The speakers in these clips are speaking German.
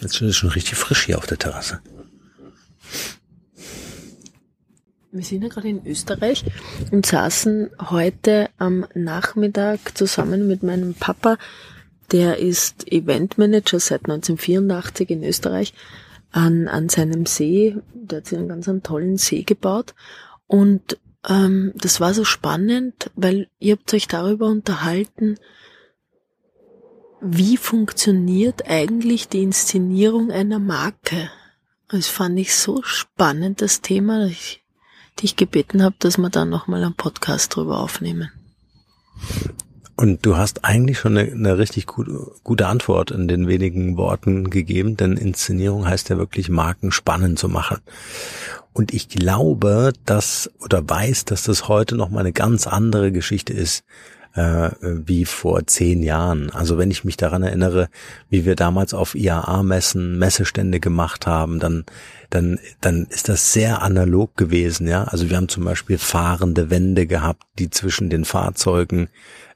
Jetzt ist es schon richtig frisch hier auf der Terrasse. Wir sind ja gerade in Österreich und saßen heute am Nachmittag zusammen mit meinem Papa, der ist Eventmanager seit 1984 in Österreich, an, an seinem See. Der hat sich einen ganz einen tollen See gebaut. Und ähm, das war so spannend, weil ihr habt euch darüber unterhalten, wie funktioniert eigentlich die Inszenierung einer Marke? Das fand ich so spannend, das Thema, dass ich dich gebeten habe, dass wir da nochmal einen Podcast drüber aufnehmen. Und du hast eigentlich schon eine, eine richtig gut, gute Antwort in den wenigen Worten gegeben, denn Inszenierung heißt ja wirklich Marken spannend zu machen. Und ich glaube, dass oder weiß, dass das heute noch mal eine ganz andere Geschichte ist äh, wie vor zehn Jahren. Also wenn ich mich daran erinnere, wie wir damals auf IAA-Messen Messestände gemacht haben, dann dann dann ist das sehr analog gewesen. Ja, also wir haben zum Beispiel fahrende Wände gehabt, die zwischen den Fahrzeugen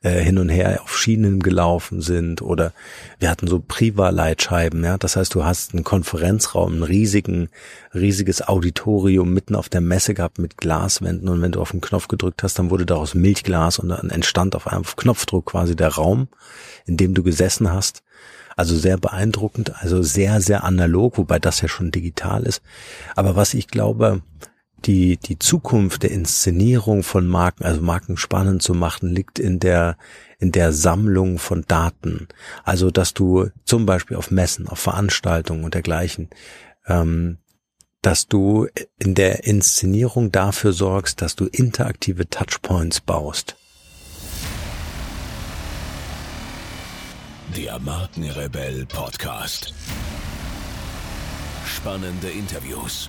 äh, hin und her auf Schienen gelaufen sind oder wir hatten so Priva-Leitscheiben, ja. Das heißt, du hast einen Konferenzraum, ein riesigen, riesiges Auditorium mitten auf der Messe gehabt mit Glaswänden und wenn du auf den Knopf gedrückt hast, dann wurde daraus Milchglas und dann entstand auf einem Knopfdruck quasi der Raum, in dem du gesessen hast. Also sehr beeindruckend, also sehr, sehr analog, wobei das ja schon digital ist. Aber was ich glaube, die, die Zukunft der Inszenierung von Marken, also Marken spannend zu machen, liegt in der, in der Sammlung von Daten. Also, dass du zum Beispiel auf Messen, auf Veranstaltungen und dergleichen, ähm, dass du in der Inszenierung dafür sorgst, dass du interaktive Touchpoints baust. Der Markenrebell Podcast. Spannende Interviews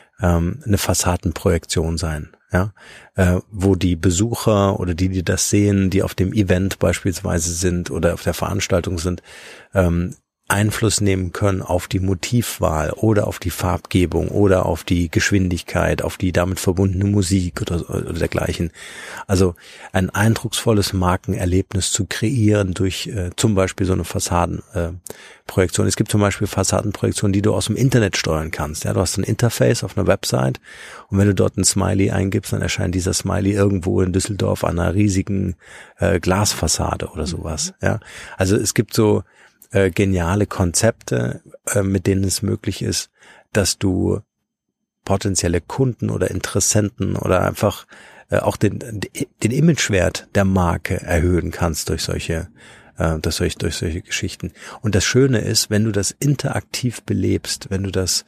ähm, eine Fassadenprojektion sein, ja, äh, wo die Besucher oder die, die das sehen, die auf dem Event beispielsweise sind oder auf der Veranstaltung sind, ähm, Einfluss nehmen können auf die Motivwahl oder auf die Farbgebung oder auf die Geschwindigkeit, auf die damit verbundene Musik oder, oder dergleichen. Also ein eindrucksvolles Markenerlebnis zu kreieren durch äh, zum Beispiel so eine Fassadenprojektion. Äh, es gibt zum Beispiel Fassadenprojektionen, die du aus dem Internet steuern kannst. Ja, du hast ein Interface auf einer Website und wenn du dort ein Smiley eingibst, dann erscheint dieser Smiley irgendwo in Düsseldorf an einer riesigen äh, Glasfassade oder sowas. Ja, also es gibt so äh, geniale Konzepte, äh, mit denen es möglich ist, dass du potenzielle Kunden oder Interessenten oder einfach äh, auch den, den Imagewert der Marke erhöhen kannst durch solche durch solche, durch solche Geschichten. Und das Schöne ist, wenn du das interaktiv belebst, wenn du das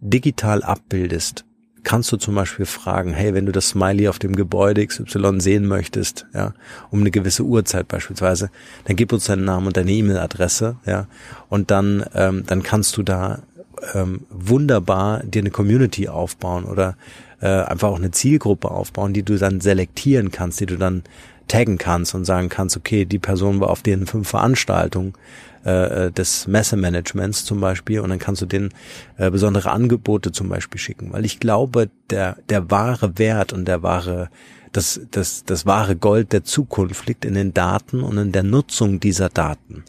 digital abbildest, kannst du zum Beispiel fragen, hey, wenn du das Smiley auf dem Gebäude XY sehen möchtest, ja, um eine gewisse Uhrzeit beispielsweise, dann gib uns deinen Namen und deine E-Mail-Adresse, ja, und dann, ähm, dann kannst du da ähm, wunderbar dir eine Community aufbauen oder äh, einfach auch eine Zielgruppe aufbauen, die du dann selektieren kannst, die du dann taggen kannst und sagen kannst, okay, die Person war auf den fünf Veranstaltungen, äh, äh, des Messemanagements zum Beispiel. Und dann kannst du denen äh, besondere Angebote zum Beispiel schicken, weil ich glaube, der der wahre Wert und der wahre das das das wahre Gold der Zukunft liegt in den Daten und in der Nutzung dieser Daten.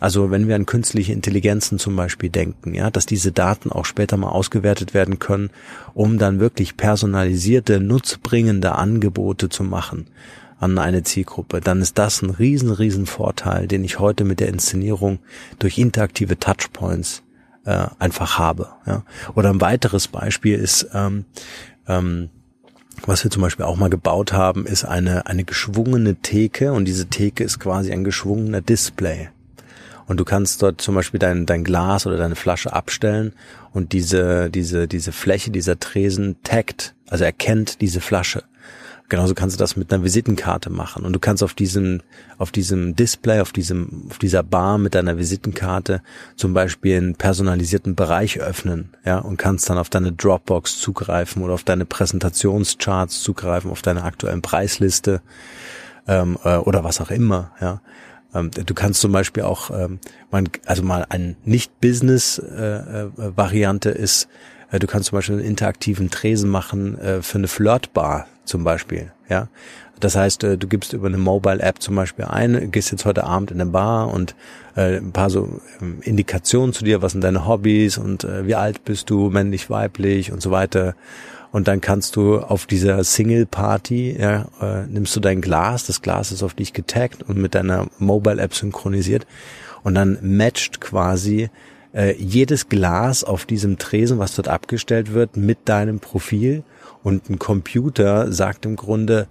Also wenn wir an künstliche Intelligenzen zum Beispiel denken, ja, dass diese Daten auch später mal ausgewertet werden können, um dann wirklich personalisierte, nutzbringende Angebote zu machen an eine Zielgruppe, dann ist das ein riesen, riesen Vorteil, den ich heute mit der Inszenierung durch interaktive Touchpoints äh, einfach habe. Ja. Oder ein weiteres Beispiel ist, ähm, ähm, was wir zum Beispiel auch mal gebaut haben, ist eine, eine geschwungene Theke und diese Theke ist quasi ein geschwungener Display. Und du kannst dort zum Beispiel dein, dein Glas oder deine Flasche abstellen und diese, diese, diese Fläche, dieser Tresen taggt, also erkennt diese Flasche genauso kannst du das mit einer Visitenkarte machen. Und du kannst auf diesem, auf diesem Display, auf diesem, auf dieser Bar mit deiner Visitenkarte zum Beispiel einen personalisierten Bereich öffnen, ja, und kannst dann auf deine Dropbox zugreifen oder auf deine Präsentationscharts zugreifen, auf deine aktuellen Preisliste ähm, äh, oder was auch immer, ja. Ähm, du kannst zum Beispiel auch, ähm, also mal ein Nicht-Business-Variante äh, äh, ist, du kannst zum Beispiel einen interaktiven Tresen machen äh, für eine Flirtbar zum Beispiel, ja. Das heißt, äh, du gibst über eine Mobile-App zum Beispiel ein, gehst jetzt heute Abend in eine Bar und äh, ein paar so ähm, Indikationen zu dir, was sind deine Hobbys und äh, wie alt bist du, männlich, weiblich und so weiter. Und dann kannst du auf dieser Single-Party, ja, äh, nimmst du dein Glas, das Glas ist auf dich getaggt und mit deiner Mobile-App synchronisiert und dann matcht quasi äh, jedes Glas auf diesem Tresen, was dort abgestellt wird, mit deinem Profil und ein Computer sagt im Grunde,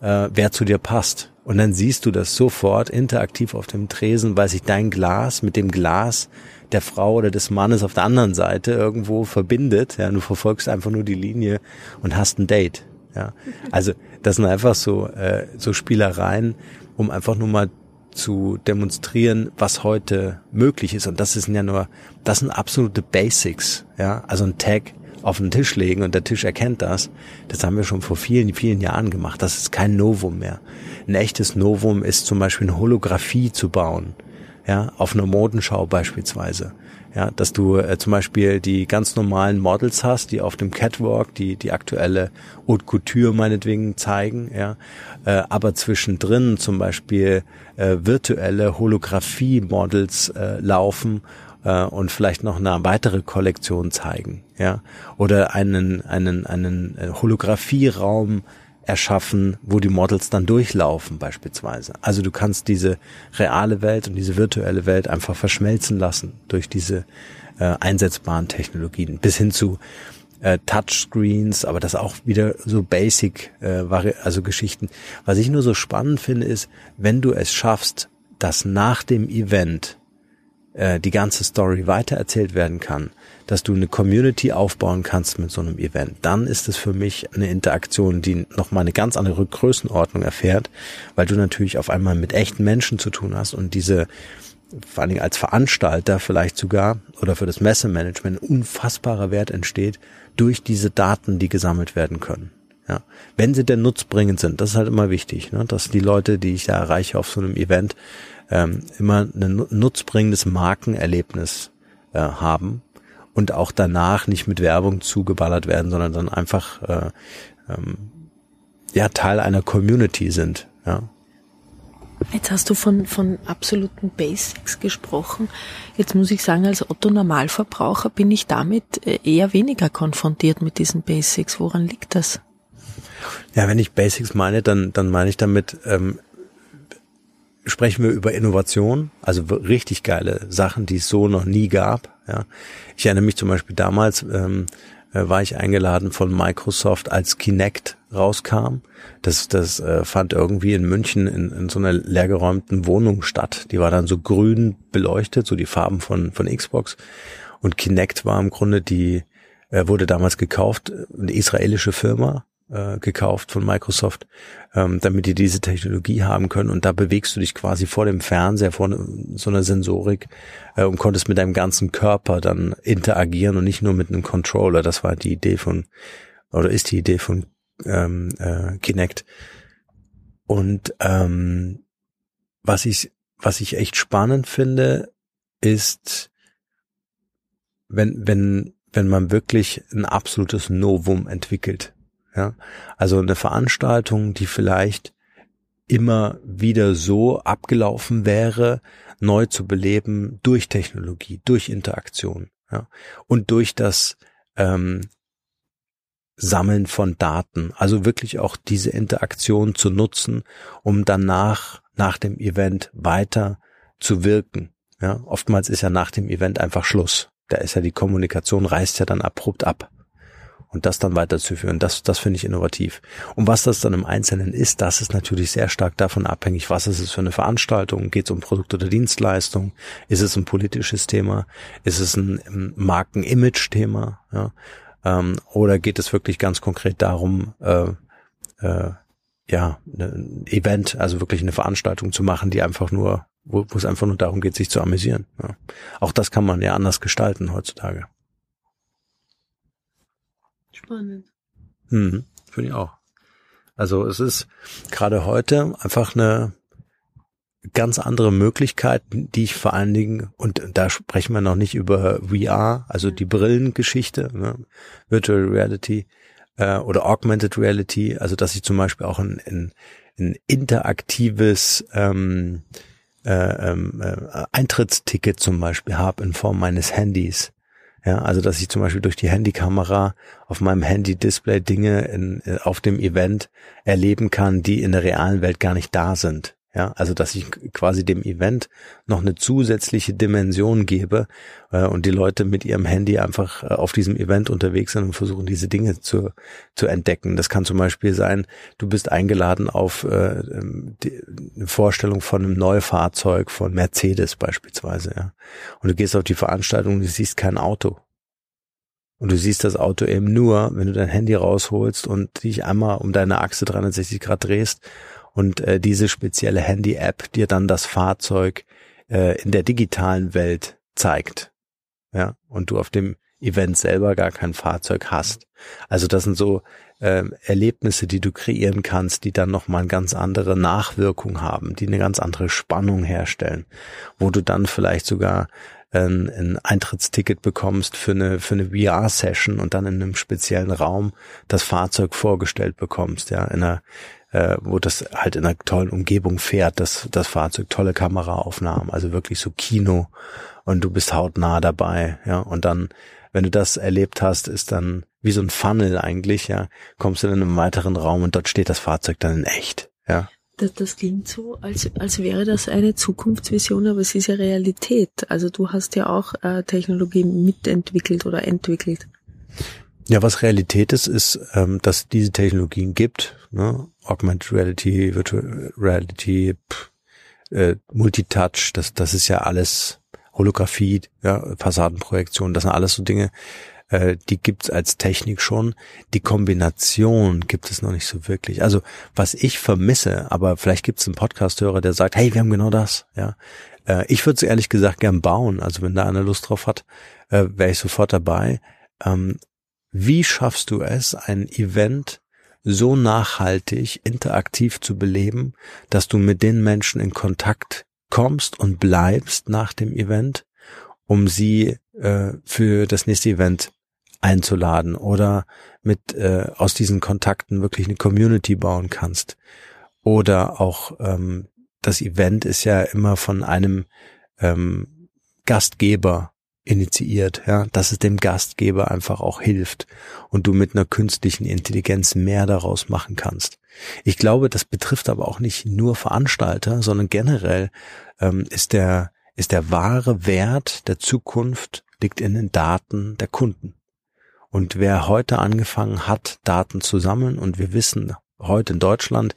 äh, wer zu dir passt. Und dann siehst du das sofort interaktiv auf dem Tresen, weil sich dein Glas mit dem Glas der Frau oder des Mannes auf der anderen Seite irgendwo verbindet. Ja, du verfolgst einfach nur die Linie und hast ein Date. Ja, also das sind einfach so äh, so Spielereien, um einfach nur mal zu demonstrieren, was heute möglich ist. Und das sind ja nur, das sind absolute Basics. Ja, also ein Tag auf den Tisch legen und der Tisch erkennt das. Das haben wir schon vor vielen, vielen Jahren gemacht. Das ist kein Novum mehr. Ein echtes Novum ist zum Beispiel eine Holographie zu bauen. Ja, auf einer Modenschau beispielsweise. Ja, dass du äh, zum Beispiel die ganz normalen Models hast, die auf dem Catwalk die, die aktuelle Haute Couture meinetwegen zeigen, ja, äh, aber zwischendrin zum Beispiel äh, virtuelle Holographie-Models äh, laufen äh, und vielleicht noch eine weitere Kollektion zeigen, ja, oder einen einen einen äh, Holografieraum erschaffen, wo die Models dann durchlaufen beispielsweise. Also du kannst diese reale Welt und diese virtuelle Welt einfach verschmelzen lassen durch diese äh, einsetzbaren Technologien bis hin zu äh, Touchscreens, aber das auch wieder so basic, äh, also Geschichten. Was ich nur so spannend finde, ist, wenn du es schaffst, dass nach dem Event äh, die ganze Story weitererzählt werden kann, dass du eine Community aufbauen kannst mit so einem Event, dann ist es für mich eine Interaktion, die nochmal eine ganz andere Größenordnung erfährt, weil du natürlich auf einmal mit echten Menschen zu tun hast und diese vor allen Dingen als Veranstalter vielleicht sogar oder für das Messemanagement unfassbarer Wert entsteht durch diese Daten, die gesammelt werden können. Ja, wenn sie denn nutzbringend sind, das ist halt immer wichtig, ne? dass die Leute, die ich da erreiche auf so einem Event, ähm, immer ein nutzbringendes Markenerlebnis äh, haben und auch danach nicht mit Werbung zugeballert werden, sondern dann einfach äh, ähm, ja Teil einer Community sind. Ja. Jetzt hast du von, von absoluten Basics gesprochen. Jetzt muss ich sagen, als Otto Normalverbraucher bin ich damit äh, eher weniger konfrontiert mit diesen Basics. Woran liegt das? Ja, wenn ich Basics meine, dann, dann meine ich damit, ähm, sprechen wir über Innovation, also richtig geile Sachen, die es so noch nie gab. Ja. Ich erinnere mich zum Beispiel damals, ähm, äh, war ich eingeladen von Microsoft, als Kinect rauskam. Das, das äh, fand irgendwie in München in, in so einer leergeräumten Wohnung statt. Die war dann so grün beleuchtet, so die Farben von, von Xbox. Und Kinect war im Grunde die, äh, wurde damals gekauft, eine israelische Firma, äh, gekauft von Microsoft, ähm, damit die diese Technologie haben können. Und da bewegst du dich quasi vor dem Fernseher, vor so einer Sensorik äh, und konntest mit deinem ganzen Körper dann interagieren und nicht nur mit einem Controller. Das war die Idee von, oder ist die Idee von ähm, äh, Kinect. Und ähm, was ich, was ich echt spannend finde, ist, wenn, wenn, wenn man wirklich ein absolutes Novum entwickelt. Ja, also eine Veranstaltung, die vielleicht immer wieder so abgelaufen wäre, neu zu beleben durch Technologie, durch Interaktion, ja, und durch das ähm, Sammeln von Daten. Also wirklich auch diese Interaktion zu nutzen, um danach, nach dem Event weiter zu wirken. Ja, oftmals ist ja nach dem Event einfach Schluss. Da ist ja die Kommunikation reißt ja dann abrupt ab und das dann weiterzuführen, das, das finde ich innovativ. Und was das dann im Einzelnen ist, das ist natürlich sehr stark davon abhängig, was ist es für eine Veranstaltung, geht es um Produkt oder Dienstleistung, ist es ein politisches Thema, ist es ein Marken-Image-Thema, ja? ähm, oder geht es wirklich ganz konkret darum, äh, äh, ja, ein Event, also wirklich eine Veranstaltung zu machen, die einfach nur, wo, wo es einfach nur darum geht, sich zu amüsieren. Ja. Auch das kann man ja anders gestalten heutzutage. Spannend. Mhm, Finde ich auch. Also es ist gerade heute einfach eine ganz andere Möglichkeit, die ich vor allen Dingen, und da sprechen wir noch nicht über VR, also die Brillengeschichte, ne, Virtual Reality äh, oder Augmented Reality, also dass ich zum Beispiel auch ein, ein, ein interaktives ähm, äh, ähm, äh, Eintrittsticket zum Beispiel habe in Form meines Handys. Ja, also dass ich zum Beispiel durch die Handykamera auf meinem Handy-Display Dinge in, äh, auf dem Event erleben kann, die in der realen Welt gar nicht da sind. Ja, also dass ich quasi dem Event noch eine zusätzliche Dimension gebe äh, und die Leute mit ihrem Handy einfach äh, auf diesem Event unterwegs sind und versuchen diese Dinge zu, zu entdecken. Das kann zum Beispiel sein, du bist eingeladen auf äh, ähm, die, eine Vorstellung von einem Neufahrzeug von Mercedes beispielsweise, ja. Und du gehst auf die Veranstaltung und du siehst kein Auto. Und du siehst das Auto eben nur, wenn du dein Handy rausholst und dich einmal um deine Achse 360 Grad drehst und äh, diese spezielle Handy-App dir dann das Fahrzeug äh, in der digitalen Welt zeigt. Ja, und du auf dem Event selber gar kein Fahrzeug hast. Also das sind so äh, Erlebnisse, die du kreieren kannst, die dann nochmal eine ganz andere Nachwirkung haben, die eine ganz andere Spannung herstellen, wo du dann vielleicht sogar ein, ein Eintrittsticket bekommst für eine für eine VR-Session und dann in einem speziellen Raum das Fahrzeug vorgestellt bekommst, ja, in einer äh, wo das halt in einer tollen Umgebung fährt, das, das Fahrzeug, tolle Kameraaufnahmen, also wirklich so Kino und du bist hautnah dabei, ja, und dann, wenn du das erlebt hast, ist dann wie so ein Funnel eigentlich, ja, kommst du in einen weiteren Raum und dort steht das Fahrzeug dann in echt, ja. Das, das klingt so, als, als wäre das eine Zukunftsvision, aber es ist ja Realität. Also du hast ja auch äh, Technologie mitentwickelt oder entwickelt. Ja, was Realität ist, ist, ähm, dass diese Technologien gibt. Ne? Augmented Reality, Virtual Reality, pff, äh, Multitouch, das, das ist ja alles Holographie, ja, Fassadenprojektion, das sind alles so Dinge, äh, die gibt's als Technik schon. Die Kombination gibt es noch nicht so wirklich. Also was ich vermisse, aber vielleicht gibt's einen Podcast-Hörer, der sagt, hey, wir haben genau das, ja. Äh, ich würde es ehrlich gesagt gern bauen. Also wenn da einer Lust drauf hat, äh, wäre ich sofort dabei. Ähm, wie schaffst du es, ein Event so nachhaltig, interaktiv zu beleben, dass du mit den Menschen in Kontakt kommst und bleibst nach dem Event, um sie äh, für das nächste Event einzuladen oder mit äh, aus diesen Kontakten wirklich eine Community bauen kannst. Oder auch ähm, das Event ist ja immer von einem ähm, Gastgeber initiiert, ja, dass es dem Gastgeber einfach auch hilft und du mit einer künstlichen Intelligenz mehr daraus machen kannst. Ich glaube, das betrifft aber auch nicht nur Veranstalter, sondern generell ähm, ist der ist der wahre Wert der Zukunft liegt in den Daten der Kunden. Und wer heute angefangen hat, Daten zu sammeln, und wir wissen heute in Deutschland,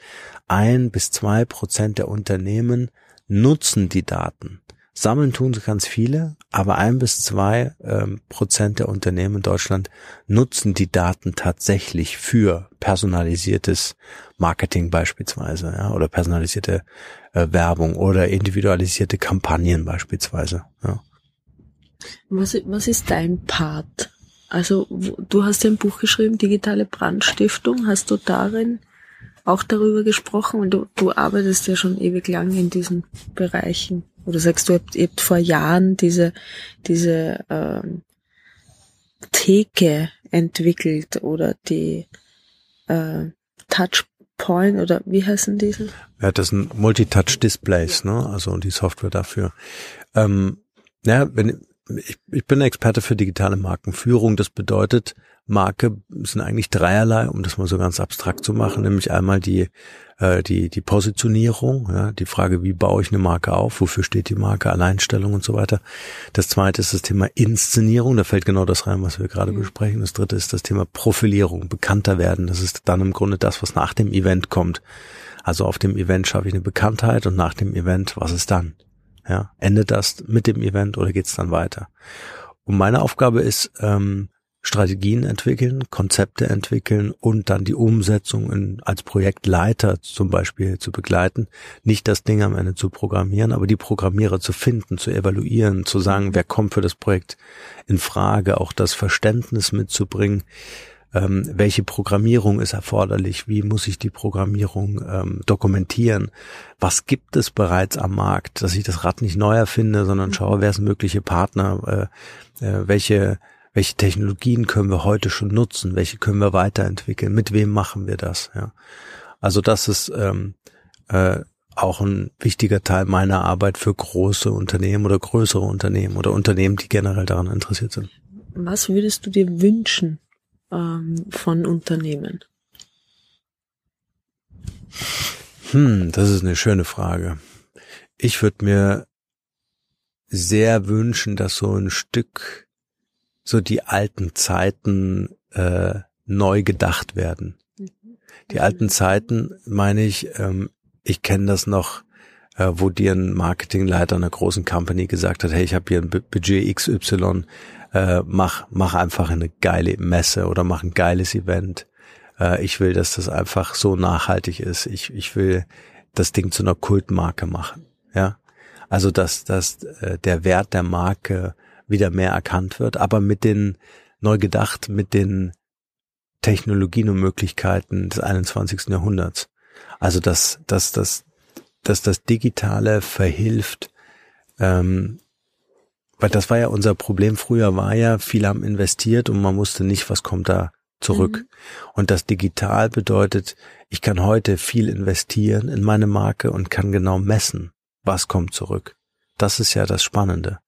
ein bis zwei Prozent der Unternehmen nutzen die Daten. Sammeln tun sie ganz viele, aber ein bis zwei ähm, Prozent der Unternehmen in Deutschland nutzen die Daten tatsächlich für personalisiertes Marketing beispielsweise, ja, oder personalisierte äh, Werbung oder individualisierte Kampagnen beispielsweise. Ja. Was, was ist dein Part? Also du hast ja ein Buch geschrieben, Digitale Brandstiftung. Hast du darin auch darüber gesprochen? Und du, du arbeitest ja schon ewig lang in diesen Bereichen. Oder sagst du, ihr habt, ihr habt vor Jahren diese, diese ähm, Theke entwickelt oder die äh, Touchpoint oder wie heißen diese? Ja, das sind Multitouch-Displays, ne? Also die Software dafür. Ähm, ja, wenn ich, ich bin Experte für digitale Markenführung. Das bedeutet, Marke sind eigentlich dreierlei, um das mal so ganz abstrakt zu machen, nämlich einmal die äh, die die Positionierung, ja, die Frage, wie baue ich eine Marke auf, wofür steht die Marke, Alleinstellung und so weiter. Das zweite ist das Thema Inszenierung, da fällt genau das rein, was wir gerade mhm. besprechen. Das dritte ist das Thema Profilierung, bekannter werden. Das ist dann im Grunde das, was nach dem Event kommt. Also auf dem Event schaffe ich eine Bekanntheit und nach dem Event, was ist dann? Ja, endet das mit dem Event oder geht's dann weiter? Und meine Aufgabe ist, ähm, Strategien entwickeln, Konzepte entwickeln und dann die Umsetzung in, als Projektleiter zum Beispiel zu begleiten. Nicht das Ding am Ende zu programmieren, aber die Programmierer zu finden, zu evaluieren, zu sagen, wer kommt für das Projekt in Frage, auch das Verständnis mitzubringen, ähm, welche Programmierung ist erforderlich, wie muss ich die Programmierung ähm, dokumentieren, was gibt es bereits am Markt, dass ich das Rad nicht neu erfinde, sondern schaue, wer sind mögliche Partner, äh, äh, welche welche Technologien können wir heute schon nutzen, welche können wir weiterentwickeln, mit wem machen wir das, ja. Also das ist ähm, äh, auch ein wichtiger Teil meiner Arbeit für große Unternehmen oder größere Unternehmen oder Unternehmen, die generell daran interessiert sind. Was würdest du dir wünschen ähm, von Unternehmen? Hm, das ist eine schöne Frage. Ich würde mir sehr wünschen, dass so ein Stück so die alten Zeiten äh, neu gedacht werden. Die alten Zeiten, meine ich, ähm, ich kenne das noch, äh, wo dir ein Marketingleiter einer großen Company gesagt hat, hey, ich habe hier ein Budget XY, äh, mach, mach einfach eine geile Messe oder mach ein geiles Event. Äh, ich will, dass das einfach so nachhaltig ist. Ich, ich will das Ding zu einer Kultmarke machen. Ja, also dass, dass äh, der Wert der Marke wieder mehr erkannt wird, aber mit den neu gedacht, mit den Technologien und Möglichkeiten des 21. Jahrhunderts. Also dass, dass, dass, dass das Digitale verhilft, ähm, weil das war ja unser Problem früher, war ja, viele haben investiert und man wusste nicht, was kommt da zurück. Mhm. Und das Digital bedeutet, ich kann heute viel investieren in meine Marke und kann genau messen, was kommt zurück. Das ist ja das Spannende.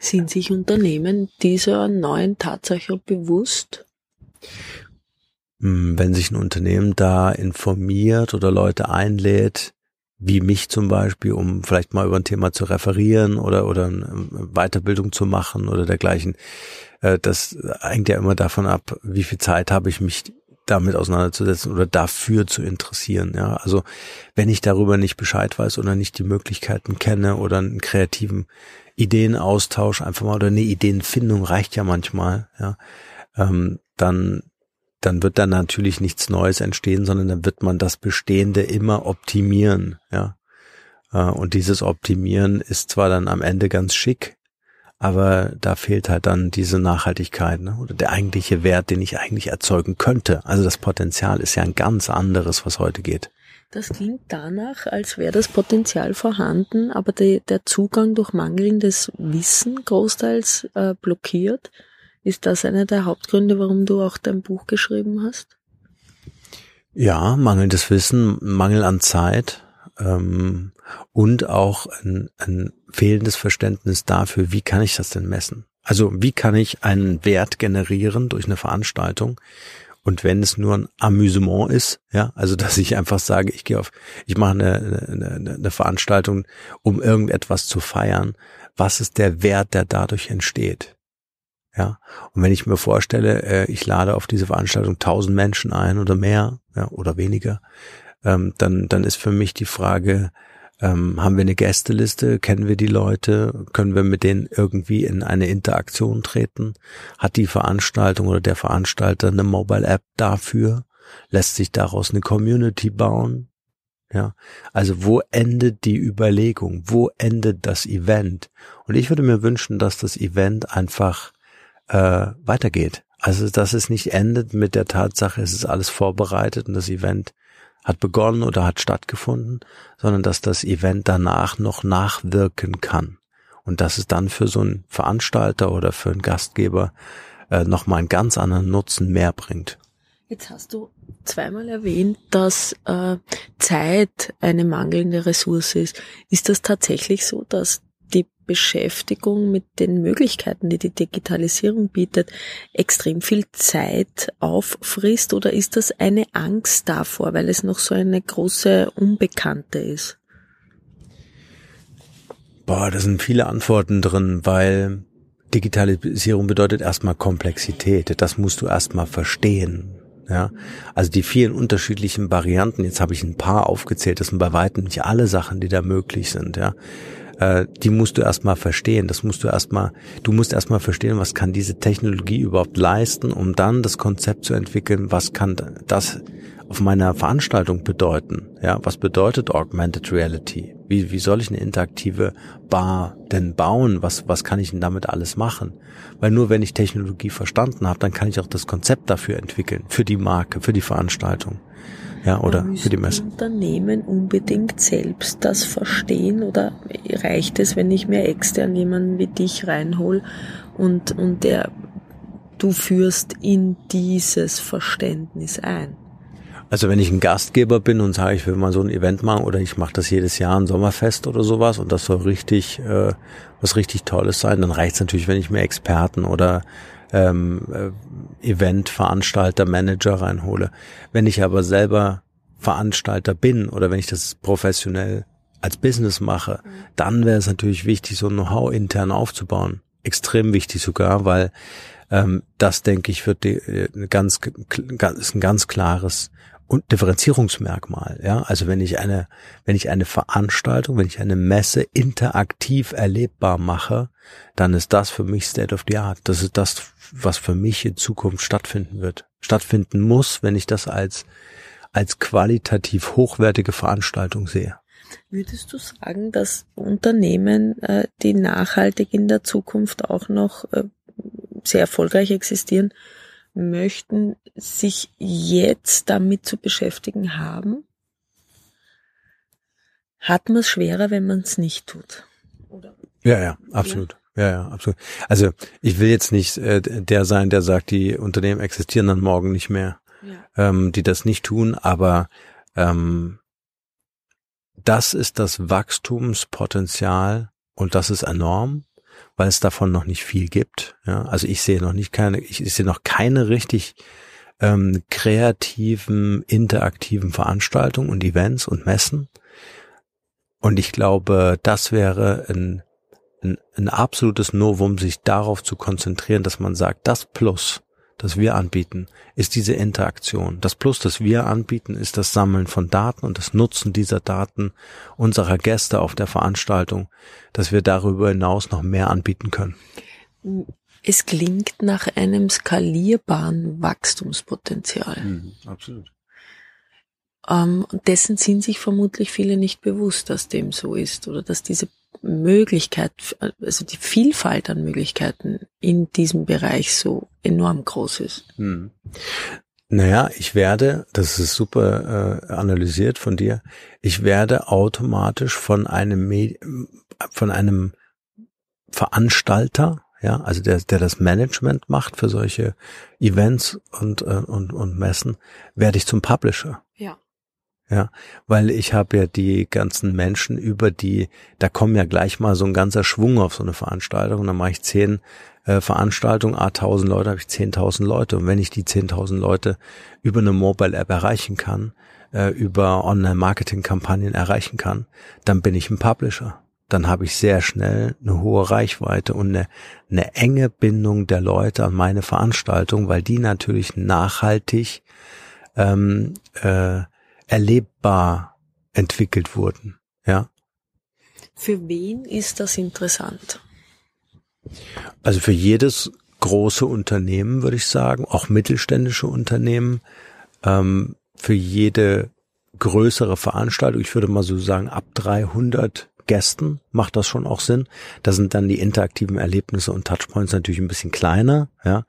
Sind sich Unternehmen dieser neuen Tatsache bewusst? Hm, wenn sich ein Unternehmen da informiert oder Leute einlädt, wie mich zum Beispiel, um vielleicht mal über ein Thema zu referieren oder, oder Weiterbildung zu machen oder dergleichen, äh, das hängt ja immer davon ab, wie viel Zeit habe ich mich damit auseinanderzusetzen oder dafür zu interessieren. Ja, also wenn ich darüber nicht Bescheid weiß oder nicht die Möglichkeiten kenne oder einen kreativen Ideenaustausch einfach mal oder eine Ideenfindung reicht ja manchmal, ja, ähm, dann dann wird da natürlich nichts Neues entstehen, sondern dann wird man das Bestehende immer optimieren, ja. Äh, und dieses Optimieren ist zwar dann am Ende ganz schick, aber da fehlt halt dann diese Nachhaltigkeit ne? oder der eigentliche Wert, den ich eigentlich erzeugen könnte. Also das Potenzial ist ja ein ganz anderes, was heute geht. Das klingt danach, als wäre das Potenzial vorhanden, aber die, der Zugang durch mangelndes Wissen großteils äh, blockiert. Ist das einer der Hauptgründe, warum du auch dein Buch geschrieben hast? Ja, mangelndes Wissen, Mangel an Zeit ähm, und auch ein, ein fehlendes Verständnis dafür, wie kann ich das denn messen? Also wie kann ich einen Wert generieren durch eine Veranstaltung, und wenn es nur ein Amüsement ist, ja, also dass ich einfach sage, ich gehe auf, ich mache eine, eine, eine Veranstaltung, um irgendetwas zu feiern, was ist der Wert, der dadurch entsteht? Ja, und wenn ich mir vorstelle, äh, ich lade auf diese Veranstaltung tausend Menschen ein oder mehr, ja, oder weniger, ähm, dann, dann ist für mich die Frage, ähm, haben wir eine Gästeliste? Kennen wir die Leute? Können wir mit denen irgendwie in eine Interaktion treten? Hat die Veranstaltung oder der Veranstalter eine Mobile App dafür? Lässt sich daraus eine Community bauen? Ja, also wo endet die Überlegung? Wo endet das Event? Und ich würde mir wünschen, dass das Event einfach äh, weitergeht. Also dass es nicht endet mit der Tatsache, es ist alles vorbereitet und das Event hat begonnen oder hat stattgefunden, sondern dass das Event danach noch nachwirken kann. Und dass es dann für so einen Veranstalter oder für einen Gastgeber äh, nochmal einen ganz anderen Nutzen mehr bringt. Jetzt hast du zweimal erwähnt, dass äh, Zeit eine mangelnde Ressource ist. Ist das tatsächlich so, dass die Beschäftigung mit den Möglichkeiten, die die Digitalisierung bietet, extrem viel Zeit auffrisst oder ist das eine Angst davor, weil es noch so eine große Unbekannte ist? Boah, da sind viele Antworten drin, weil Digitalisierung bedeutet erstmal Komplexität. Das musst du erstmal verstehen. Ja, also die vielen unterschiedlichen Varianten, jetzt habe ich ein paar aufgezählt, das sind bei weitem nicht alle Sachen, die da möglich sind, ja. Äh, die musst du erstmal verstehen. Das musst du erstmal, du musst erstmal verstehen, was kann diese Technologie überhaupt leisten, um dann das Konzept zu entwickeln, was kann das auf meiner Veranstaltung bedeuten? Ja, was bedeutet Augmented Reality? Wie, wie soll ich eine interaktive Bar denn bauen? Was, was kann ich denn damit alles machen? Weil nur wenn ich Technologie verstanden habe, dann kann ich auch das Konzept dafür entwickeln, für die Marke, für die Veranstaltung. Ja, oder für die Messe. Unternehmen unbedingt selbst das verstehen oder reicht es, wenn ich mir extern jemanden wie dich reinhol und, und der, du führst in dieses Verständnis ein? Also wenn ich ein Gastgeber bin und sage, ich will mal so ein Event machen oder ich mache das jedes Jahr ein Sommerfest oder sowas und das soll richtig äh, was richtig Tolles sein, dann reicht es natürlich, wenn ich mir Experten oder ähm, äh, Eventveranstalter, Manager reinhole. Wenn ich aber selber Veranstalter bin oder wenn ich das professionell als Business mache, mhm. dann wäre es natürlich wichtig, so ein Know-how intern aufzubauen. Extrem wichtig sogar, weil ähm, das, denke ich, wird die, äh, ganz, ganz, ist ein ganz klares und Differenzierungsmerkmal, ja. Also wenn ich eine, wenn ich eine Veranstaltung, wenn ich eine Messe interaktiv erlebbar mache, dann ist das für mich State of the Art. Das ist das, was für mich in Zukunft stattfinden wird, stattfinden muss, wenn ich das als, als qualitativ hochwertige Veranstaltung sehe. Würdest du sagen, dass Unternehmen, äh, die nachhaltig in der Zukunft auch noch äh, sehr erfolgreich existieren, möchten, sich jetzt damit zu beschäftigen haben? Hat man es schwerer, wenn man es nicht tut? Oder? Ja, ja, absolut. Ja. Ja, ja, absolut. Also ich will jetzt nicht äh, der sein, der sagt, die Unternehmen existieren dann morgen nicht mehr, ja. ähm, die das nicht tun, aber ähm, das ist das Wachstumspotenzial und das ist enorm weil es davon noch nicht viel gibt. Ja, also ich sehe noch nicht keine, ich, ich sehe noch keine richtig ähm, kreativen, interaktiven Veranstaltungen und Events und Messen. Und ich glaube, das wäre ein, ein, ein absolutes Novum, sich darauf zu konzentrieren, dass man sagt, das Plus das wir anbieten, ist diese Interaktion. Das Plus, das wir anbieten, ist das Sammeln von Daten und das Nutzen dieser Daten unserer Gäste auf der Veranstaltung, dass wir darüber hinaus noch mehr anbieten können. Es klingt nach einem skalierbaren Wachstumspotenzial. Mhm, absolut. Ähm, dessen sind sich vermutlich viele nicht bewusst, dass dem so ist oder dass diese Möglichkeit, also die Vielfalt an Möglichkeiten in diesem Bereich so enorm groß ist. Hm. Naja, ich werde, das ist super äh, analysiert von dir, ich werde automatisch von einem Medi von einem Veranstalter, ja, also der, der das Management macht für solche Events und, äh, und, und Messen, werde ich zum Publisher. Ja. Weil ich habe ja die ganzen Menschen über die, da kommen ja gleich mal so ein ganzer Schwung auf so eine Veranstaltung und dann mache ich zehn äh, Veranstaltungen, a tausend Leute, habe ich zehntausend Leute und wenn ich die zehntausend Leute über eine Mobile App erreichen kann, äh, über Online-Marketing-Kampagnen erreichen kann, dann bin ich ein Publisher. Dann habe ich sehr schnell eine hohe Reichweite und eine, eine enge Bindung der Leute an meine Veranstaltung, weil die natürlich nachhaltig ähm, äh, erlebbar entwickelt wurden. Ja. Für wen ist das interessant? Also für jedes große Unternehmen würde ich sagen, auch mittelständische Unternehmen, ähm, für jede größere Veranstaltung, ich würde mal so sagen, ab 300 Gästen macht das schon auch Sinn. Da sind dann die interaktiven Erlebnisse und Touchpoints natürlich ein bisschen kleiner, ja,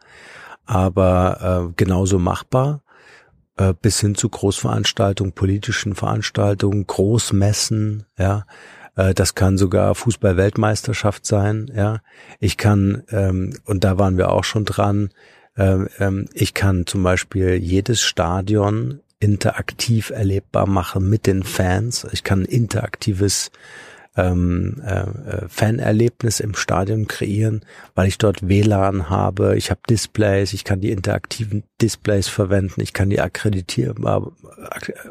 aber äh, genauso machbar. Äh, bis hin zu Großveranstaltungen, politischen Veranstaltungen, Großmessen, ja. Äh, das kann sogar Fußball-Weltmeisterschaft sein, ja. Ich kann, ähm, und da waren wir auch schon dran, äh, ähm, ich kann zum Beispiel jedes Stadion interaktiv erlebbar machen mit den Fans. Ich kann interaktives ähm, äh, äh, Fanerlebnis im Stadion kreieren, weil ich dort WLAN habe, ich habe Displays, ich kann die interaktiven Displays verwenden, ich kann die Akkreditier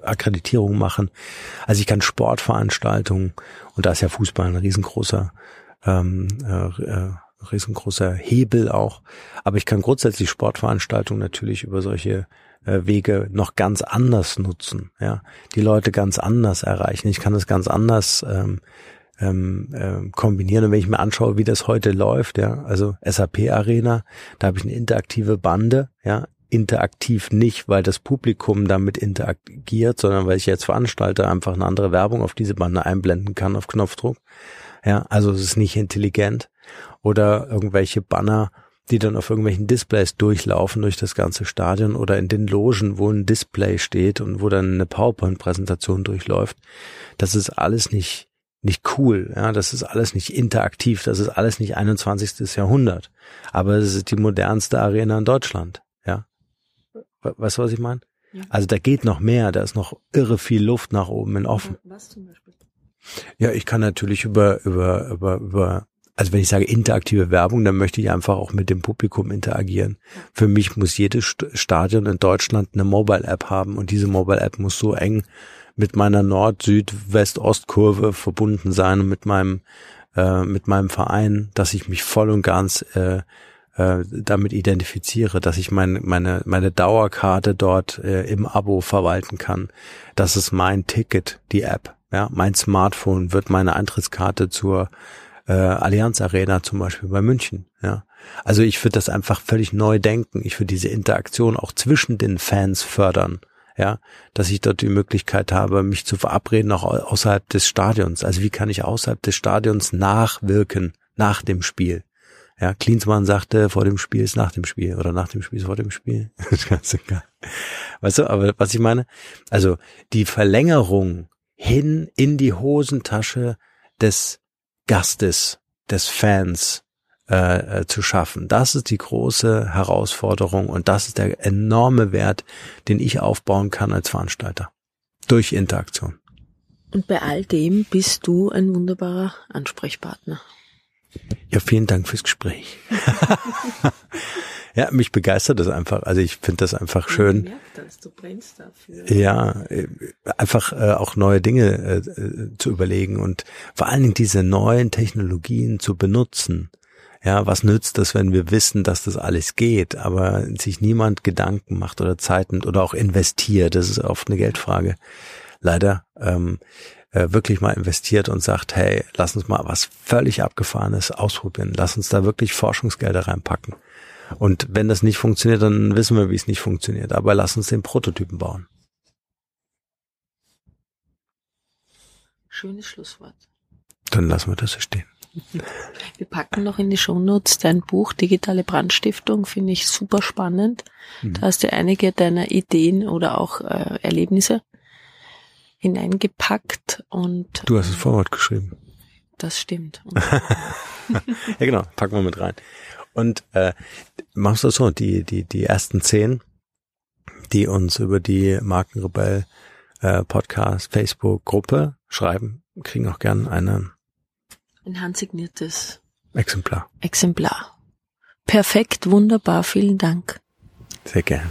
Akkreditierung machen, also ich kann Sportveranstaltungen und da ist ja Fußball ein riesengroßer ähm, äh, äh, riesengroßer Hebel auch. Aber ich kann grundsätzlich Sportveranstaltungen natürlich über solche äh, Wege noch ganz anders nutzen, ja, die Leute ganz anders erreichen. Ich kann es ganz anders ähm, ähm, äh, kombinieren. Und wenn ich mir anschaue, wie das heute läuft, ja, also SAP Arena, da habe ich eine interaktive Bande, ja, interaktiv nicht, weil das Publikum damit interagiert, sondern weil ich jetzt Veranstalter einfach eine andere Werbung auf diese Bande einblenden kann auf Knopfdruck. Ja, also es ist nicht intelligent. Oder irgendwelche Banner, die dann auf irgendwelchen Displays durchlaufen durch das ganze Stadion oder in den Logen, wo ein Display steht und wo dann eine PowerPoint-Präsentation durchläuft. Das ist alles nicht, nicht cool. Ja, das ist alles nicht interaktiv. Das ist alles nicht 21. Jahrhundert. Aber es ist die modernste Arena in Deutschland. Ja. Weißt du, was ich meine? Ja. Also da geht noch mehr. Da ist noch irre viel Luft nach oben in offen. Was zum Beispiel? Ja, ich kann natürlich über, über, über, über also wenn ich sage interaktive Werbung, dann möchte ich einfach auch mit dem Publikum interagieren. Für mich muss jedes Stadion in Deutschland eine Mobile-App haben und diese Mobile-App muss so eng mit meiner Nord-, Süd-, West-, Ost-Kurve verbunden sein und mit meinem äh, mit meinem Verein, dass ich mich voll und ganz äh, äh, damit identifiziere, dass ich meine meine meine Dauerkarte dort äh, im Abo verwalten kann. Das ist mein Ticket, die App. Ja, mein Smartphone wird meine Eintrittskarte zur äh, Allianz Arena zum Beispiel bei München. Ja, also ich würde das einfach völlig neu denken. Ich würde diese Interaktion auch zwischen den Fans fördern. Ja, dass ich dort die Möglichkeit habe, mich zu verabreden, auch außerhalb des Stadions. Also wie kann ich außerhalb des Stadions nachwirken, nach dem Spiel? Ja, Klinsmann sagte, vor dem Spiel ist nach dem Spiel oder nach dem Spiel ist vor dem Spiel. das ist ganz egal. Weißt du, aber was ich meine? Also die Verlängerung hin in die Hosentasche des Gastes, des Fans äh, äh, zu schaffen. Das ist die große Herausforderung und das ist der enorme Wert, den ich aufbauen kann als Veranstalter. Durch Interaktion. Und bei all dem bist du ein wunderbarer Ansprechpartner. Ja, vielen Dank fürs Gespräch. Ja, mich begeistert das einfach. Also ich finde das einfach schön. Das, du brennst dafür. Ja, äh, einfach äh, auch neue Dinge äh, äh, zu überlegen und vor allen Dingen diese neuen Technologien zu benutzen. Ja, was nützt das, wenn wir wissen, dass das alles geht, aber sich niemand Gedanken macht oder Zeit nimmt oder auch investiert? Das ist oft eine Geldfrage. Leider ähm, äh, wirklich mal investiert und sagt, hey, lass uns mal was völlig abgefahrenes ausprobieren. Lass uns da wirklich Forschungsgelder reinpacken. Und wenn das nicht funktioniert, dann wissen wir, wie es nicht funktioniert. Aber lass uns den Prototypen bauen. Schönes Schlusswort. Dann lassen wir das so stehen. Wir packen noch in die Shownotes dein Buch Digitale Brandstiftung, finde ich super spannend. Mhm. Da hast du einige deiner Ideen oder auch äh, Erlebnisse hineingepackt und. Du hast das Vorwort geschrieben. Das stimmt. ja, genau, packen wir mit rein. Und äh, machst du so, die, die, die ersten zehn, die uns über die Markenrebell äh, Podcast, Facebook-Gruppe schreiben, kriegen auch gern eine ein handsigniertes Exemplar. Exemplar. Perfekt, wunderbar, vielen Dank. Sehr gern.